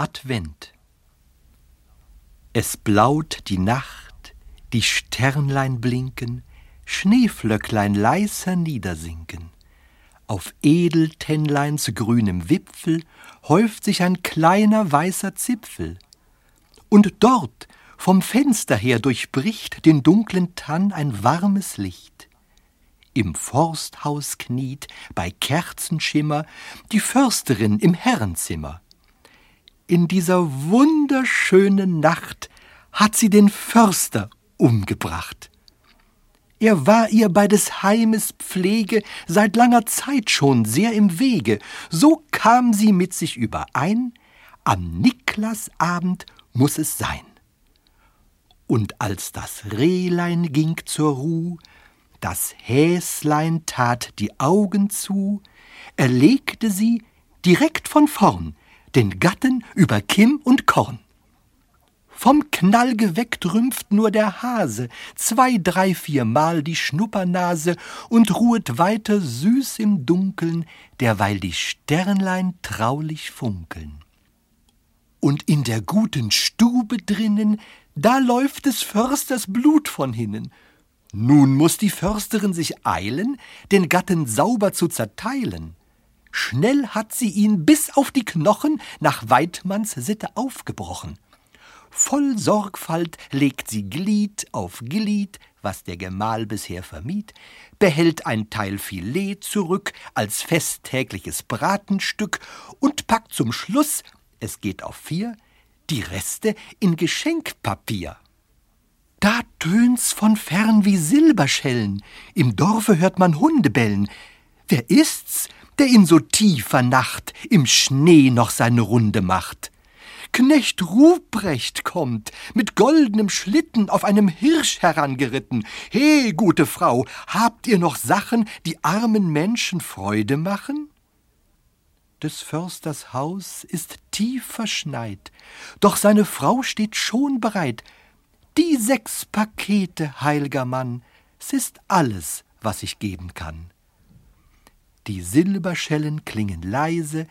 Advent. Es blaut die Nacht, die Sternlein blinken, Schneeflöcklein leiser niedersinken. Auf Edeltennleins grünem Wipfel häuft sich ein kleiner weißer Zipfel. Und dort, vom Fenster her, durchbricht den dunklen Tann ein warmes Licht. Im Forsthaus kniet, bei Kerzenschimmer, die Försterin im Herrenzimmer in dieser wunderschönen Nacht hat sie den Förster umgebracht. Er war ihr bei des Heimes Pflege seit langer Zeit schon sehr im Wege, so kam sie mit sich überein, am Niklasabend muss es sein. Und als das Rehlein ging zur Ruh, das Häslein tat die Augen zu, erlegte sie direkt von vorn den Gatten über Kim und Korn. Vom Knall geweckt rümpft nur der Hase zwei, drei, viermal die Schnuppernase und ruhet weiter süß im Dunkeln, derweil die Sternlein traulich funkeln. Und in der guten Stube drinnen, da läuft des Försters Blut von hinnen. Nun muss die Försterin sich eilen, den Gatten sauber zu zerteilen. Schnell hat sie ihn bis auf die Knochen nach Weidmanns Sitte aufgebrochen. Voll Sorgfalt legt sie Glied auf Glied, was der Gemahl bisher vermied, behält ein Teil Filet zurück als festtägliches Bratenstück und packt zum Schluss, es geht auf vier, die Reste in Geschenkpapier. Da tönt's von fern wie Silberschellen, im Dorfe hört man Hunde bellen. Wer ist's? Der in so tiefer Nacht im Schnee noch seine Runde macht. Knecht Ruprecht kommt, mit goldenem Schlitten auf einem Hirsch herangeritten. He, gute Frau, habt ihr noch Sachen, die armen Menschen Freude machen? Des Försters Haus ist tief verschneit, doch seine Frau steht schon bereit. Die sechs Pakete, heilger Mann, s ist alles, was ich geben kann die Silberschellen klingen leise,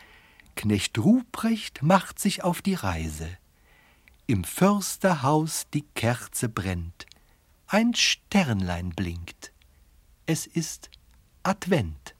Knecht Ruprecht macht sich auf die Reise. Im Försterhaus die Kerze brennt, ein Sternlein blinkt. Es ist Advent.